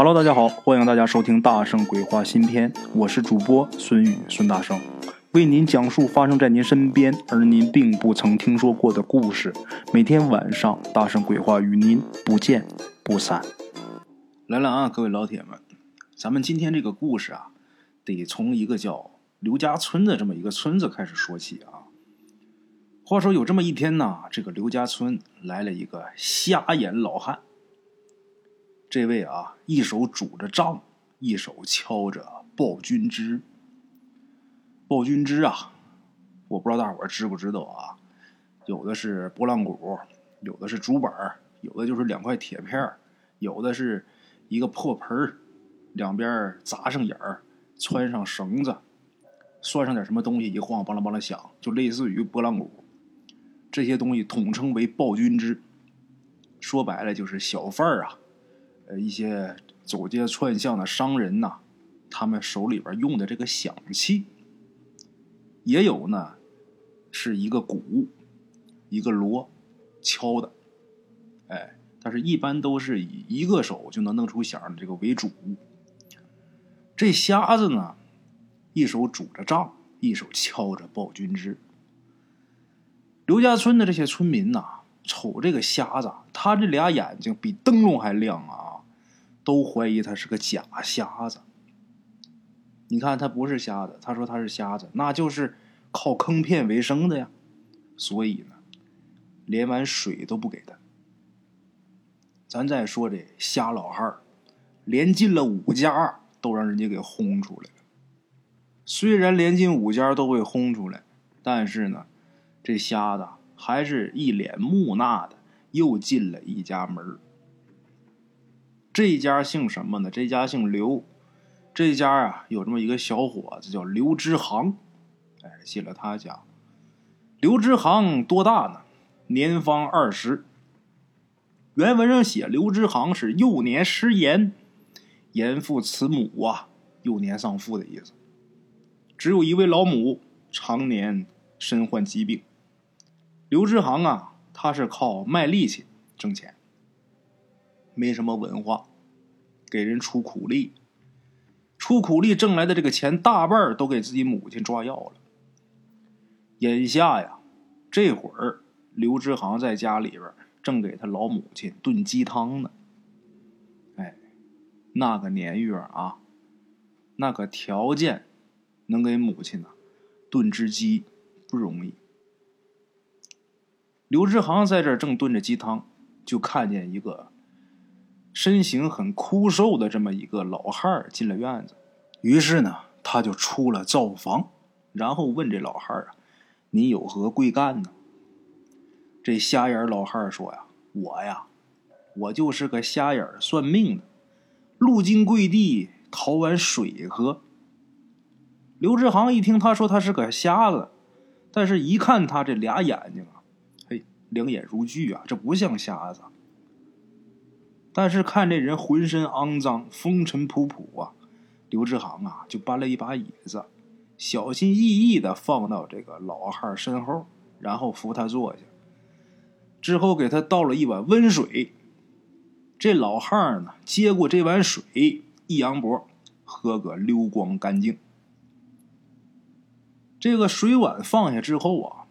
Hello，大家好，欢迎大家收听《大圣鬼话》新篇，我是主播孙宇孙大圣，为您讲述发生在您身边而您并不曾听说过的故事。每天晚上，《大圣鬼话》与您不见不散。来了啊，各位老铁们，咱们今天这个故事啊，得从一个叫刘家村的这么一个村子开始说起啊。话说有这么一天呢，这个刘家村来了一个瞎眼老汉。这位啊，一手拄着杖，一手敲着暴君之。暴君之啊，我不知道大伙知不知道啊？有的是拨浪鼓，有的是竹板有的就是两块铁片有的是一个破盆两边砸上眼儿，穿上绳子，拴上点什么东西，一晃，梆啷梆啷响，就类似于拨浪鼓。这些东西统称为暴君之，说白了就是小贩儿啊。呃，一些走街串巷的商人呐，他们手里边用的这个响器，也有呢，是一个鼓，一个锣，敲的，哎，但是一般都是以一个手就能弄出响的这个为主。这瞎子呢，一手拄着杖，一手敲着暴君枝。刘家村的这些村民呐，瞅这个瞎子，他这俩眼睛比灯笼还亮啊！都怀疑他是个假瞎子。你看他不是瞎子，他说他是瞎子，那就是靠坑骗为生的呀。所以呢，连碗水都不给他。咱再说这瞎老汉儿，连进了五家都让人家给轰出来了。虽然连进五家都被轰出来，但是呢，这瞎子还是一脸木讷的，又进了一家门儿。这家姓什么呢？这家姓刘，这家啊有这么一个小伙子叫刘之航，哎，进了他家。刘之航多大呢？年方二十。原文上写刘之航是幼年失言，严父慈母啊，幼年丧父的意思。只有一位老母，常年身患疾病。刘之航啊，他是靠卖力气挣钱。没什么文化，给人出苦力，出苦力挣来的这个钱大半都给自己母亲抓药了。眼下呀，这会儿刘志航在家里边正给他老母亲炖鸡汤呢。哎，那个年月啊，那个条件，能给母亲呢炖只鸡不容易。刘志航在这儿正炖着鸡汤，就看见一个。身形很枯瘦的这么一个老汉儿进了院子，于是呢，他就出了灶房，然后问这老汉儿啊：“你有何贵干呢？”这瞎眼老汉儿说：“呀，我呀，我就是个瞎眼算命的，路经贵地，讨碗水喝。”刘志航一听他说他是个瞎子，但是一看他这俩眼睛啊，嘿，两眼如炬啊，这不像瞎子。但是看这人浑身肮脏、风尘仆仆啊，刘志航啊就搬了一把椅子，小心翼翼的放到这个老汉身后，然后扶他坐下，之后给他倒了一碗温水。这老汉呢接过这碗水，一扬脖，喝个溜光干净。这个水碗放下之后啊，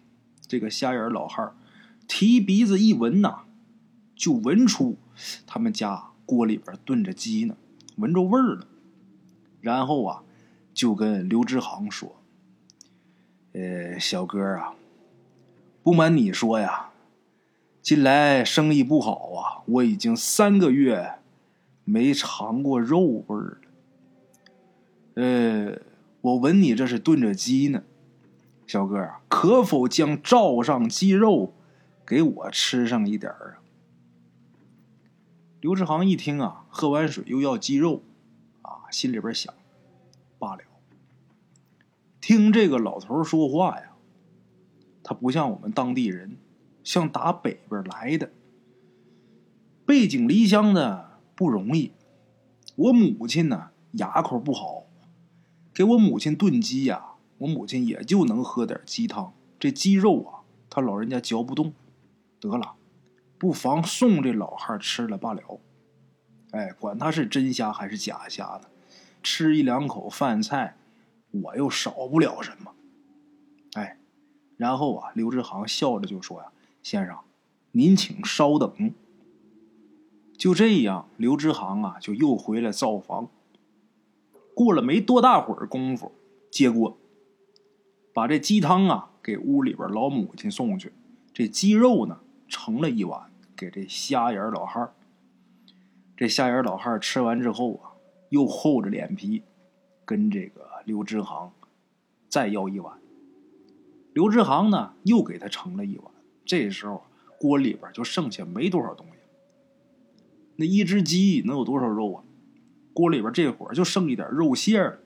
这个瞎眼老汉提鼻子一闻呐，就闻出。他们家锅里边炖着鸡呢，闻着味儿了。然后啊，就跟刘志航说：“呃，小哥啊，不瞒你说呀，近来生意不好啊，我已经三个月没尝过肉味儿了。呃，我闻你这是炖着鸡呢，小哥啊，可否将罩上鸡肉给我吃上一点儿啊？”刘志航一听啊，喝完水又要鸡肉，啊，心里边想：罢了。听这个老头说话呀，他不像我们当地人，像打北边来的，背井离乡的不容易。我母亲呢，牙口不好，给我母亲炖鸡呀，我母亲也就能喝点鸡汤，这鸡肉啊，他老人家嚼不动。得了。不妨送这老汉吃了罢了。哎，管他是真虾还是假虾的，吃一两口饭菜，我又少不了什么。哎，然后啊，刘志航笑着就说呀：“先生，您请稍等。”就这样，刘志航啊就又回来造房。过了没多大会儿功夫，接锅，把这鸡汤啊给屋里边老母亲送去，这鸡肉呢盛了一碗给这瞎眼老汉这瞎眼老汉吃完之后啊，又厚着脸皮跟这个刘志航再要一碗。刘志航呢又给他盛了一碗。这时候锅里边就剩下没多少东西。那一只鸡能有多少肉啊？锅里边这会儿就剩一点肉馅儿，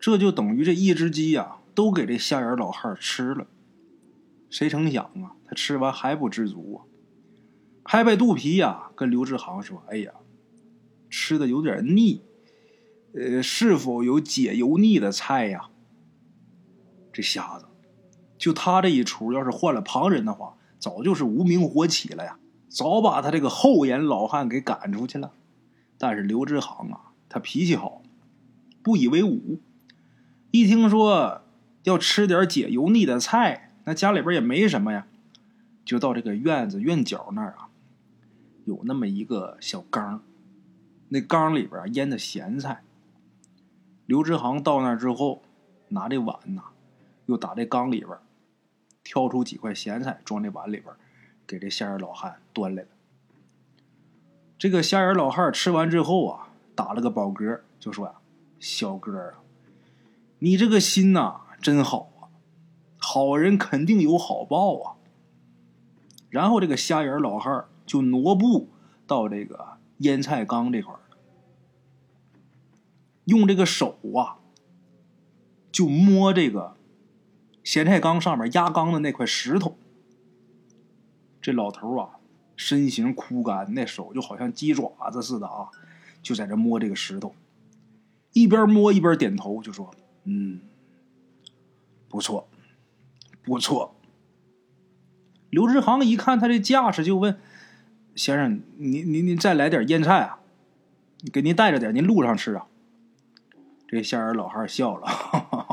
这就等于这一只鸡呀都给这瞎眼老汉吃了。谁成想啊，他吃完还不知足啊，拍拍肚皮呀，跟刘志航说：“哎呀，吃的有点腻，呃，是否有解油腻的菜呀？”这瞎子，就他这一出，要是换了旁人的话，早就是无名火起了呀，早把他这个厚颜老汉给赶出去了。但是刘志航啊，他脾气好，不以为忤。一听说要吃点解油腻的菜，那家里边也没什么呀，就到这个院子院角那儿啊，有那么一个小缸，那缸里边腌的咸菜。刘志航到那之后，拿这碗呐，又打这缸里边挑出几块咸菜，装这碗里边，给这瞎眼老汉端来了。这个瞎眼老汉吃完之后啊，打了个饱嗝，就说呀：“小哥啊，你这个心呐，真好！好人肯定有好报啊。”然后这个瞎眼老汉就挪步到这个腌菜缸这块，用这个手啊，就摸这个咸菜缸上面压缸的那块石头。这老头啊。身形枯干，那手就好像鸡爪子似的啊，就在这摸这个石头，一边摸一边点头，就说：“嗯，不错，不错。”刘志航一看他这架势，就问：“先生，您您您再来点腌菜啊？给您带着点，您路上吃啊？”这下人老汉笑了：“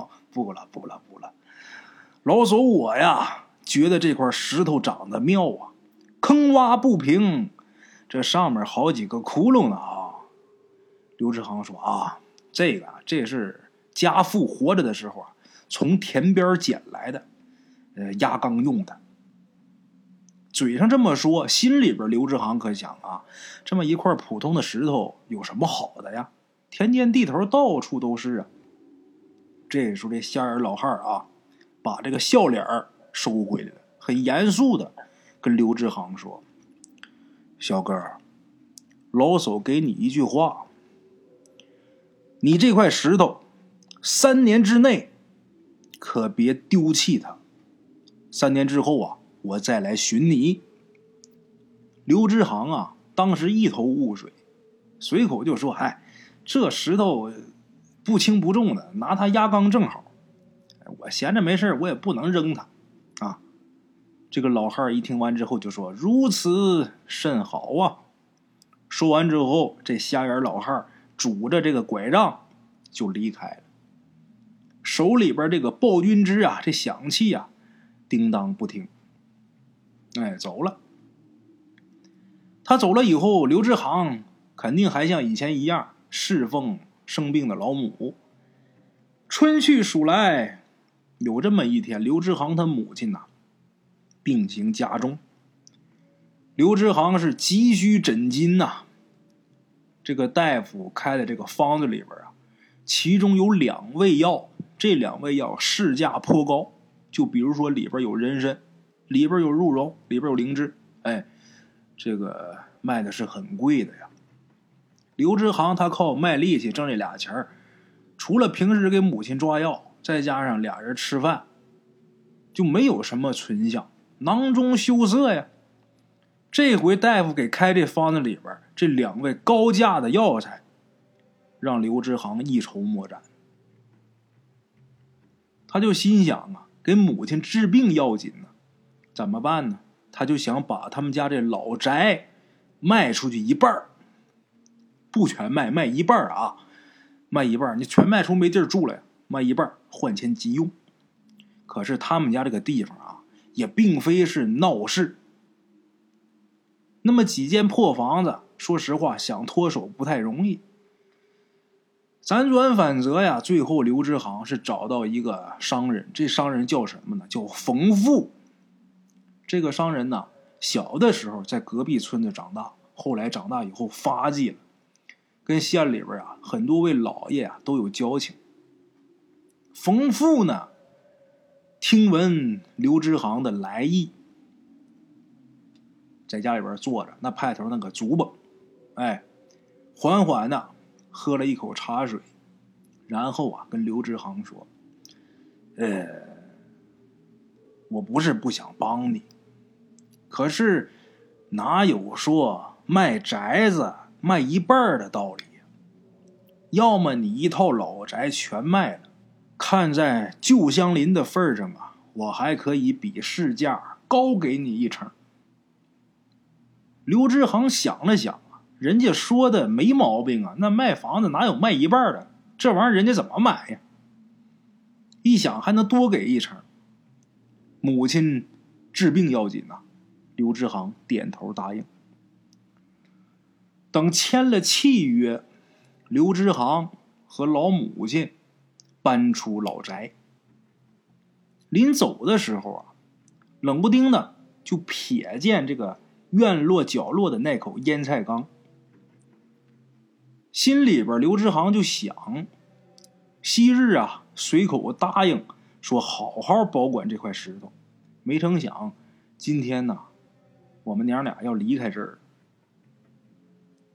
不了，不了，不了。老手我呀，觉得这块石头长得妙啊。”坑洼不平，这上面好几个窟窿呢啊！刘志航说：“啊，这个这是家父活着的时候啊，从田边捡来的，呃，压缸用的。”嘴上这么说，心里边刘志航可想啊，这么一块普通的石头有什么好的呀？田间地头到处都是啊！这时候这瞎眼老汉啊，把这个笑脸收回来了，很严肃的。跟刘志航说：“小哥，老手给你一句话，你这块石头，三年之内可别丢弃它。三年之后啊，我再来寻你。”刘志航啊，当时一头雾水，随口就说：“哎，这石头不轻不重的，拿它压缸正好。我闲着没事我也不能扔它啊。”这个老汉一听完之后就说：“如此甚好啊！”说完之后，这瞎眼老汉拄着这个拐杖就离开了，手里边这个暴君枝啊，这响器啊，叮当不听。哎，走了。他走了以后，刘志航肯定还像以前一样侍奉生病的老母。春去暑来，有这么一天，刘志航他母亲呐。病情加重，刘志航是急需诊金呐。这个大夫开的这个方子里边啊，其中有两味药，这两味药市价颇高。就比如说里边有人参，里边有鹿茸，里边有灵芝，哎，这个卖的是很贵的呀。刘志航他靠卖力气挣这俩钱儿，除了平时给母亲抓药，再加上俩人吃饭，就没有什么存想。囊中羞涩呀！这回大夫给开这方子里边这两位高价的药材，让刘志航一筹莫展。他就心想啊，给母亲治病要紧呢，怎么办呢？他就想把他们家这老宅卖出去一半不全卖，卖一半啊，卖一半你全卖出没地儿住了呀，卖一半换钱急用。可是他们家这个地方啊，也并非是闹市。那么几间破房子，说实话，想脱手不太容易。辗转反侧呀，最后刘志航是找到一个商人，这商人叫什么呢？叫冯富。这个商人呢，小的时候在隔壁村子长大，后来长大以后发迹了，跟县里边啊很多位老爷啊都有交情。冯富呢，听闻刘志航的来意。在家里边坐着，那派头那个足吧，哎，缓缓的喝了一口茶水，然后啊，跟刘志航说：“呃，我不是不想帮你，可是哪有说卖宅子卖一半的道理？要么你一套老宅全卖了，看在旧相邻的份上啊，我还可以比市价高给你一成。”刘志航想了想，人家说的没毛病啊。那卖房子哪有卖一半的？这玩意儿人家怎么买呀？一想还能多给一成。母亲治病要紧呐，刘志航点头答应。等签了契约，刘志航和老母亲搬出老宅。临走的时候啊，冷不丁的就瞥见这个。院落角落的那口腌菜缸，心里边刘志航就想：昔日啊，随口答应说好好保管这块石头，没成想今天呢，我们娘俩要离开这儿。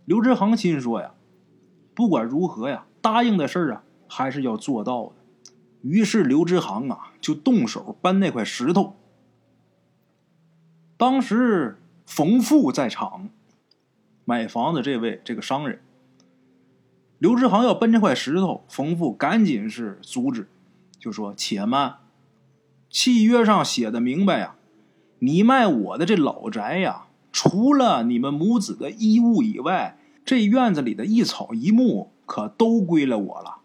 刘志航心说呀，不管如何呀，答应的事儿啊，还是要做到的。于是刘志航啊，就动手搬那块石头。当时。冯富在场，买房子这位这个商人，刘志航要搬这块石头，冯富赶紧是阻止，就说：“且慢，契约上写的明白呀，你卖我的这老宅呀，除了你们母子的衣物以外，这院子里的一草一木可都归了我了。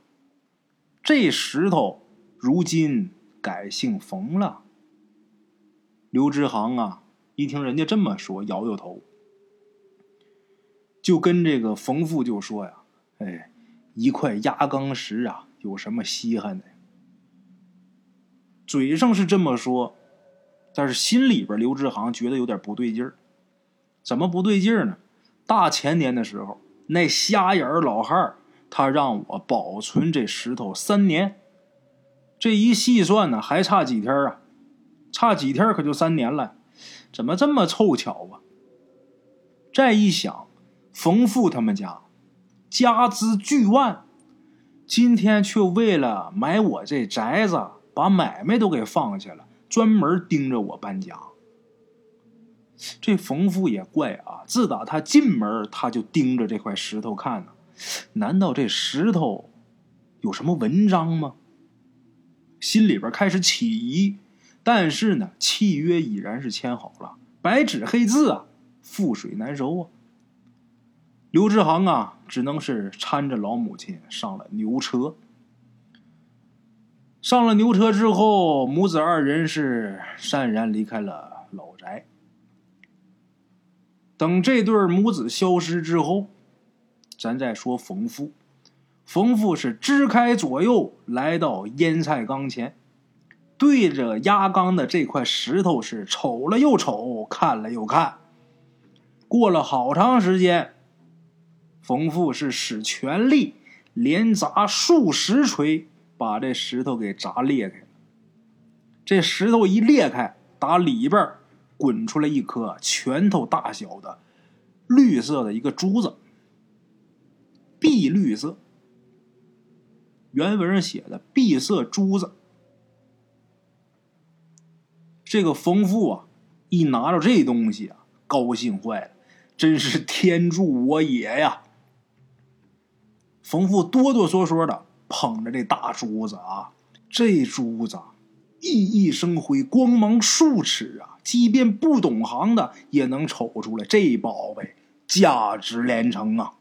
这石头如今改姓冯了。”刘志航啊。一听人家这么说，摇摇头，就跟这个冯富就说呀：“哎，一块压缸石啊，有什么稀罕的？”嘴上是这么说，但是心里边刘志航觉得有点不对劲儿。怎么不对劲儿呢？大前年的时候，那瞎眼老汉儿他让我保存这石头三年，这一细算呢，还差几天啊？差几天可就三年了。怎么这么凑巧啊？再一想，冯富他们家家资巨万，今天却为了买我这宅子，把买卖都给放下了，专门盯着我搬家。这冯富也怪啊，自打他进门，他就盯着这块石头看呢。难道这石头有什么文章吗？心里边开始起疑。但是呢，契约已然是签好了，白纸黑字啊，覆水难收啊。刘志航啊，只能是搀着老母亲上了牛车。上了牛车之后，母子二人是潸然离开了老宅。等这对母子消失之后，咱再说冯富。冯富是支开左右，来到腌菜缸前。对着压缸的这块石头是瞅了又瞅，看了又看。过了好长时间，冯富是使全力连砸数十锤，把这石头给砸裂开了。这石头一裂开，打里边滚出来一颗拳头大小的绿色的一个珠子，碧绿色。原文上写的“碧色珠子”。这个冯富啊，一拿着这东西啊，高兴坏了，真是天助我也呀！冯富哆哆嗦嗦的捧着这大珠子啊，这珠子熠熠生辉，光芒数尺啊，即便不懂行的也能瞅出来，这宝贝价值连城啊！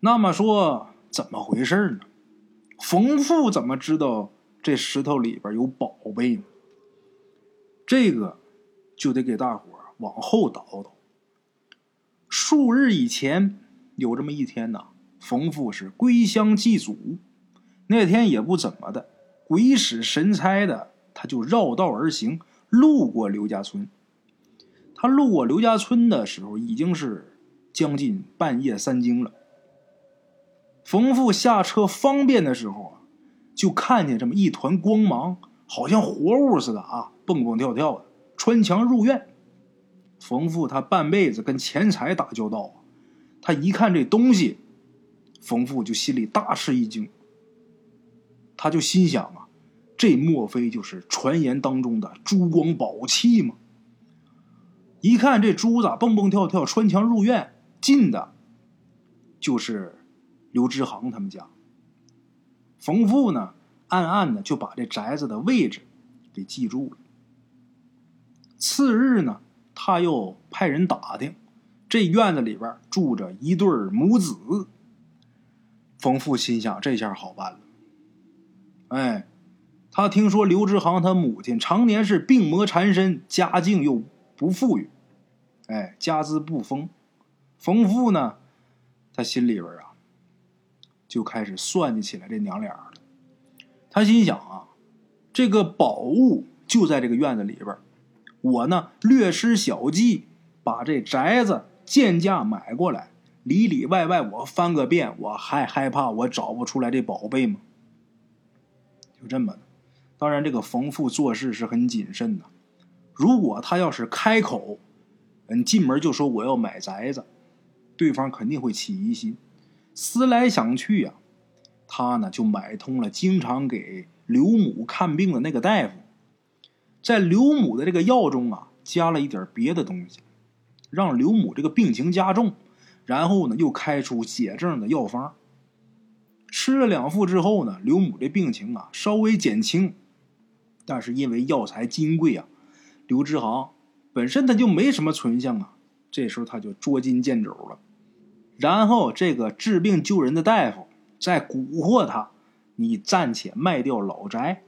那么说，怎么回事呢？冯富怎么知道这石头里边有宝贝呢？这个就得给大伙往后倒倒。数日以前，有这么一天呐，冯富是归乡祭祖，那天也不怎么的，鬼使神差的，他就绕道而行，路过刘家村。他路过刘家村的时候，已经是将近半夜三更了。冯富下车方便的时候啊，就看见这么一团光芒，好像活物似的啊，蹦蹦跳跳的，穿墙入院。冯富他半辈子跟钱财打交道啊，他一看这东西，冯父就心里大吃一惊。他就心想啊，这莫非就是传言当中的珠光宝气吗？一看这珠子蹦蹦跳跳，穿墙入院，进的，就是刘之航他们家。冯父呢，暗暗的就把这宅子的位置给记住了。次日呢。他又派人打听，这院子里边住着一对母子。冯父心想，这下好办了。哎，他听说刘志航他母亲常年是病魔缠身，家境又不富裕，哎，家资不丰。冯父呢，他心里边啊，就开始算计起来这娘俩了。他心想啊，这个宝物就在这个院子里边。我呢，略施小计，把这宅子贱价买过来，里里外外我翻个遍，我还害怕我找不出来这宝贝吗？就这么的。当然，这个冯父做事是很谨慎的。如果他要是开口，嗯，进门就说我要买宅子，对方肯定会起疑心。思来想去呀，他呢就买通了经常给刘母看病的那个大夫。在刘母的这个药中啊，加了一点别的东西，让刘母这个病情加重。然后呢，又开出解症的药方。吃了两副之后呢，刘母这病情啊稍微减轻。但是因为药材金贵啊，刘志航本身他就没什么存项啊。这时候他就捉襟见肘了。然后这个治病救人的大夫再蛊惑他：“你暂且卖掉老宅。”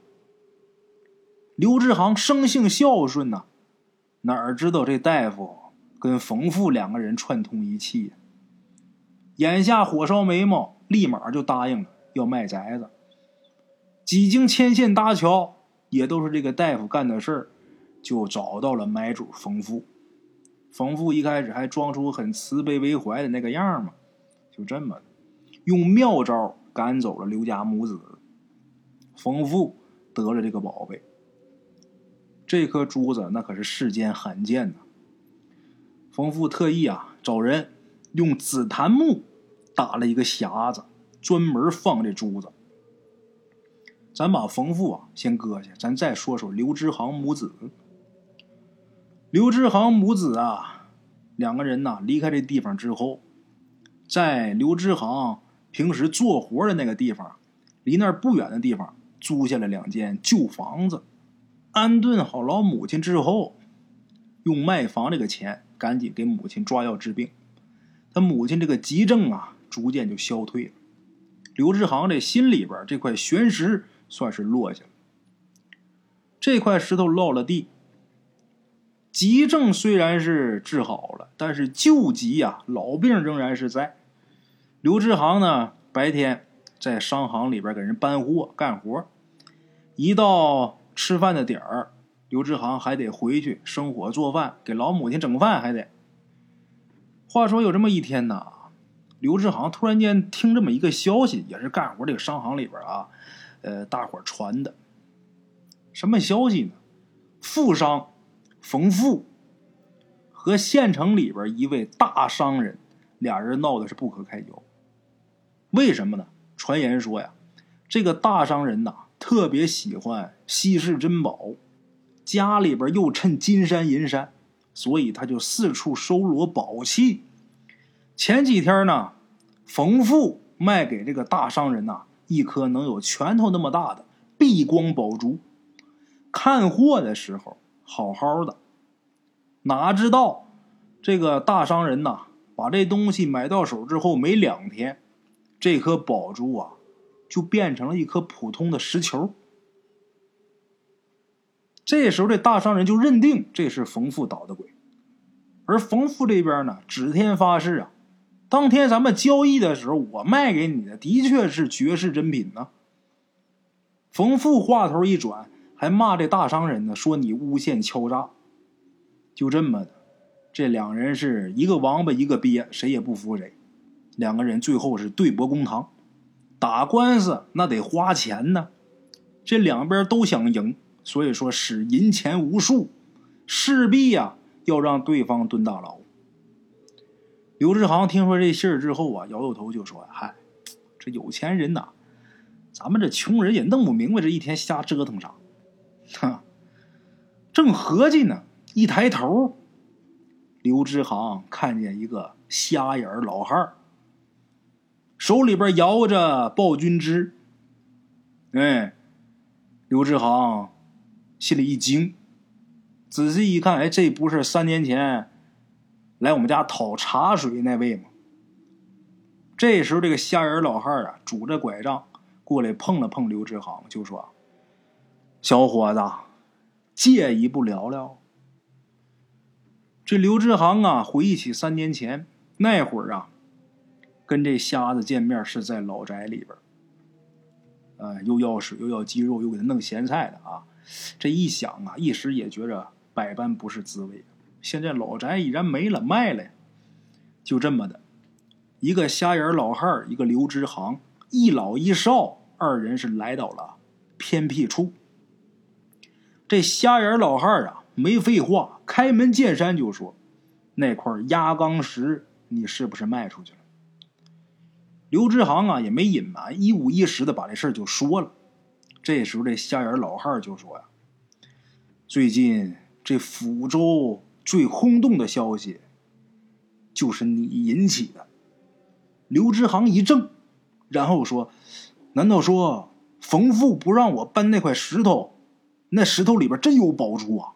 刘志航生性孝顺呐，哪儿知道这大夫跟冯富两个人串通一气，眼下火烧眉毛，立马就答应了要卖宅子。几经牵线搭桥，也都是这个大夫干的事儿，就找到了买主冯富。冯富一开始还装出很慈悲为怀的那个样嘛，就这么用妙招赶走了刘家母子，冯富得了这个宝贝。这颗珠子那可是世间罕见的。冯父特意啊找人用紫檀木打了一个匣子，专门放这珠子。咱把冯父啊先搁下，咱再说说刘之航母子。刘之航母子啊，两个人呐离开这地方之后，在刘之航平时做活的那个地方，离那儿不远的地方租下了两间旧房子。安顿好老母亲之后，用卖房这个钱赶紧给母亲抓药治病。他母亲这个急症啊，逐渐就消退了。刘志航这心里边这块悬石算是落下了。这块石头落了地，急症虽然是治好了，但是旧疾呀，老病仍然是在。刘志航呢，白天在商行里边给人搬货干活，一到。吃饭的点儿，刘志航还得回去生火做饭，给老母亲整饭还得。话说有这么一天呐，刘志航突然间听这么一个消息，也是干活这个商行里边啊，呃，大伙传的。什么消息呢？富商冯富和县城里边一位大商人，俩人闹的是不可开交。为什么呢？传言说呀，这个大商人呐。特别喜欢稀世珍宝，家里边又趁金山银山，所以他就四处收罗宝器。前几天呢，冯富卖给这个大商人呐一颗能有拳头那么大的避光宝珠。看货的时候好好的，哪知道这个大商人呐把这东西买到手之后没两天，这颗宝珠啊，就变成了一颗普通的石球。这时候，这大商人就认定这是冯富捣的鬼，而冯富这边呢，指天发誓啊，当天咱们交易的时候，我卖给你的的确是绝世珍品呢。冯富话头一转，还骂这大商人呢，说你诬陷敲诈。就这么的，这两人是一个王八一个鳖，谁也不服谁。两个人最后是对簿公堂，打官司那得花钱呢，这两边都想赢。所以说，使银钱无数，势必呀要让对方蹲大牢。刘志航听说这信儿之后啊，摇摇头就说：“嗨，这有钱人呐，咱们这穷人也弄不明白这一天瞎折腾啥。”哈，正合计呢，一抬头，刘志航看见一个瞎眼老汉儿，手里边摇着暴君枝。哎，刘志航。心里一惊，仔细一看，哎，这不是三年前来我们家讨茶水那位吗？这时候，这个瞎人老汉啊，拄着拐杖过来碰了碰刘志航，就说：“小伙子，借一步聊聊。”这刘志航啊，回忆起三年前那会儿啊，跟这瞎子见面是在老宅里边呃，又要水，又要鸡肉，又给他弄咸菜的啊。这一想啊，一时也觉着百般不是滋味。现在老宅已然没了，卖了呀，就这么的，一个瞎眼老汉儿一个刘支行，一老一少，二人是来到了偏僻处。这瞎眼老汉儿啊，没废话，开门见山就说：“那块压缸石，你是不是卖出去了？”刘支行啊，也没隐瞒，一五一十的把这事儿就说了。这时候，这瞎眼老汉就说：“呀，最近这抚州最轰动的消息，就是你引起的。”刘支行一怔，然后说：“难道说冯富不让我搬那块石头？那石头里边真有宝珠啊？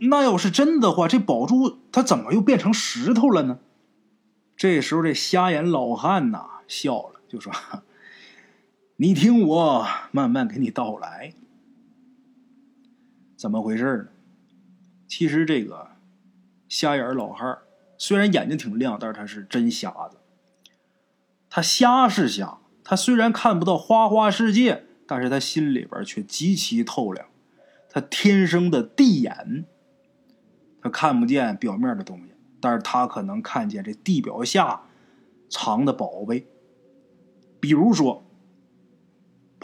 那要是真的话，这宝珠它怎么又变成石头了呢？”这时候，这瞎眼老汉呐笑了，就说。你听我慢慢给你道来，怎么回事呢？其实这个瞎眼老汉虽然眼睛挺亮，但是他是真瞎子。他瞎是瞎，他虽然看不到花花世界，但是他心里边却极其透亮。他天生的地眼，他看不见表面的东西，但是他可能看见这地表下藏的宝贝，比如说。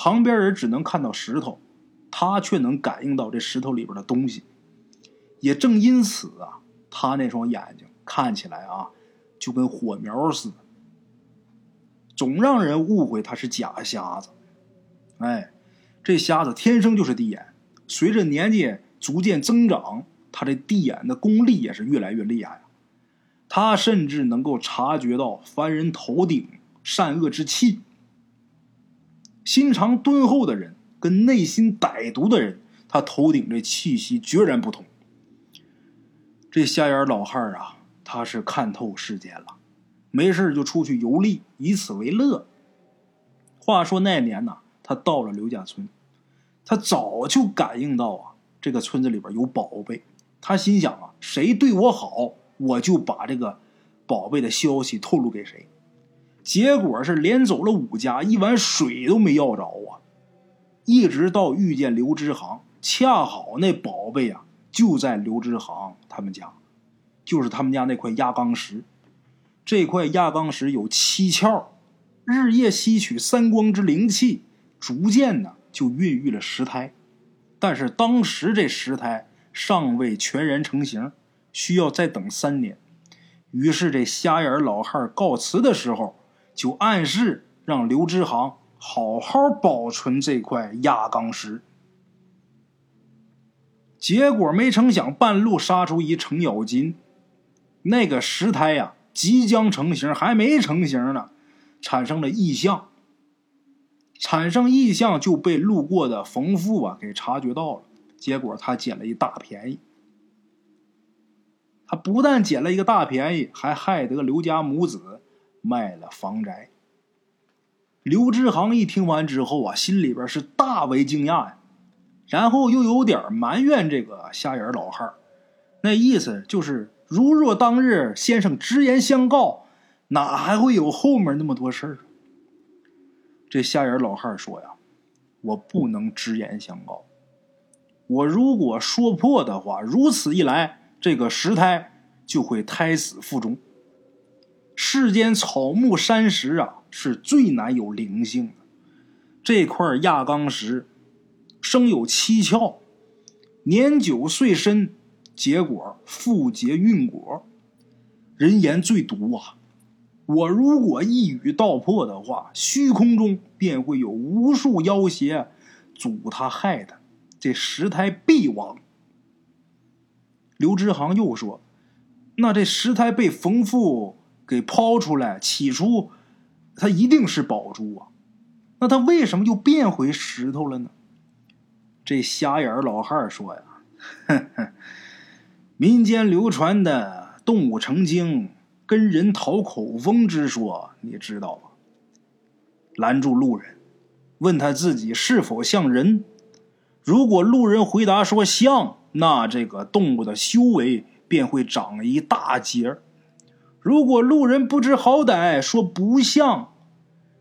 旁边人只能看到石头，他却能感应到这石头里边的东西。也正因此啊，他那双眼睛看起来啊，就跟火苗似的，总让人误会他是假瞎子。哎，这瞎子天生就是地眼，随着年纪逐渐增长，他这地眼的功力也是越来越厉害他甚至能够察觉到凡人头顶善恶之气。心肠敦厚的人跟内心歹毒的人，他头顶这气息决然不同。这瞎眼老汉啊，他是看透世间了，没事就出去游历，以此为乐。话说那年呢，他到了刘家村，他早就感应到啊，这个村子里边有宝贝。他心想啊，谁对我好，我就把这个宝贝的消息透露给谁。结果是连走了五家，一碗水都没要着啊！一直到遇见刘支行，恰好那宝贝啊就在刘支行他们家，就是他们家那块压缸石。这块压缸石有七窍，日夜吸取三光之灵气，逐渐呢就孕育了石胎。但是当时这石胎尚未全然成型，需要再等三年。于是这瞎眼老汉告辞的时候。就暗示让刘支行好好保存这块压缸石。结果没成想，半路杀出一程咬金。那个石胎呀，即将成型，还没成型呢，产生了异象。产生异象就被路过的冯富啊给察觉到了。结果他捡了一大便宜。他不但捡了一个大便宜，还害得刘家母子。卖了房宅。刘志航一听完之后啊，心里边是大为惊讶呀，然后又有点埋怨这个瞎眼老汉那意思就是，如若当日先生直言相告，哪还会有后面那么多事儿？这瞎眼老汉说呀：“我不能直言相告，我如果说破的话，如此一来，这个石胎就会胎死腹中。世间草木山石啊，是最难有灵性的。这块亚钢石生有七窍，年久岁深，结果复结运果。人言最毒啊！”我如果一语道破的话，虚空中便会有无数妖邪阻他害他，这石胎必亡。刘知行又说：“那这石胎被冯父给抛出来，起初它一定是宝珠啊，那它为什么又变回石头了呢？”这瞎眼老汉说呀：“哼哼，民间流传的动物成精。”跟人讨口风之说，你知道吗？拦住路人，问他自己是否像人。如果路人回答说像，那这个动物的修为便会长一大截如果路人不知好歹，说不像，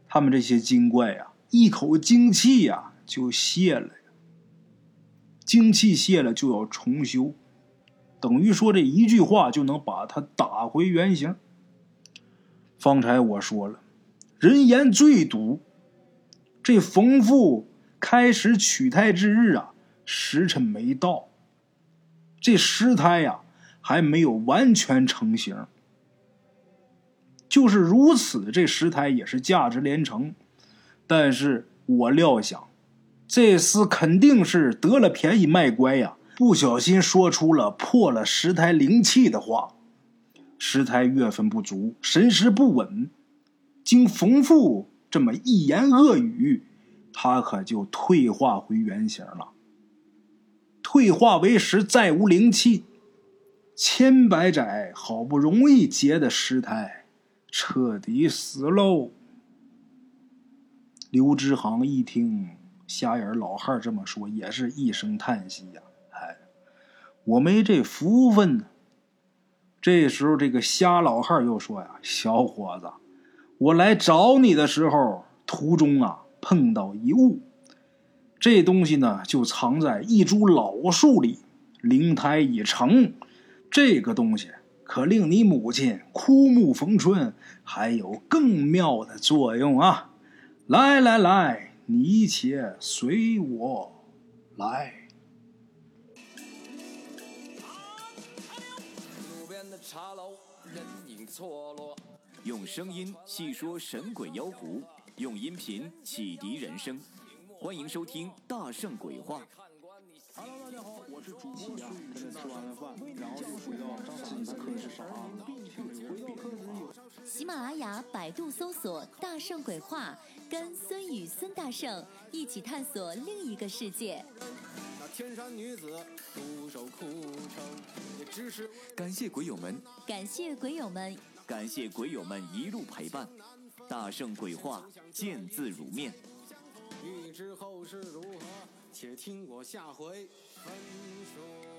他们这些精怪呀，一口精气呀就泄了。精气泄了就要重修。等于说这一句话就能把他打回原形。方才我说了，人言最毒。这冯父开始取胎之日啊，时辰没到，这尸胎呀还没有完全成型。就是如此，这石胎也是价值连城。但是我料想，这厮肯定是得了便宜卖乖呀。不小心说出了破了石胎灵气的话，石胎月份不足，神识不稳。经冯父这么一言恶语，他可就退化回原形了。退化为石，再无灵气，千百载好不容易结的石胎，彻底死喽。刘知航一听瞎眼老汉这么说，也是一声叹息呀。哎我没这福分呢。这时候，这个瞎老汉又说：“呀，小伙子，我来找你的时候，途中啊碰到一物，这东西呢就藏在一株老树里，灵胎已成。这个东西可令你母亲枯木逢春，还有更妙的作用啊！来来来，你且随我来。”茶楼人影错落，用声音细说神鬼妖狐，用音频启迪人生。欢迎收听《大圣鬼话》。是主播孙宇。现在吃完了饭，然后就回到自己的课室上啊。喜马拉雅、百度搜索“大圣鬼话”，跟孙宇、孙大圣一起探索另一个世界。天山女子独守空城，也只是感谢鬼友们，感谢鬼友们，感谢鬼友们一路陪伴。大圣鬼话，见字如面。欲知后事如何，且听我下回分说。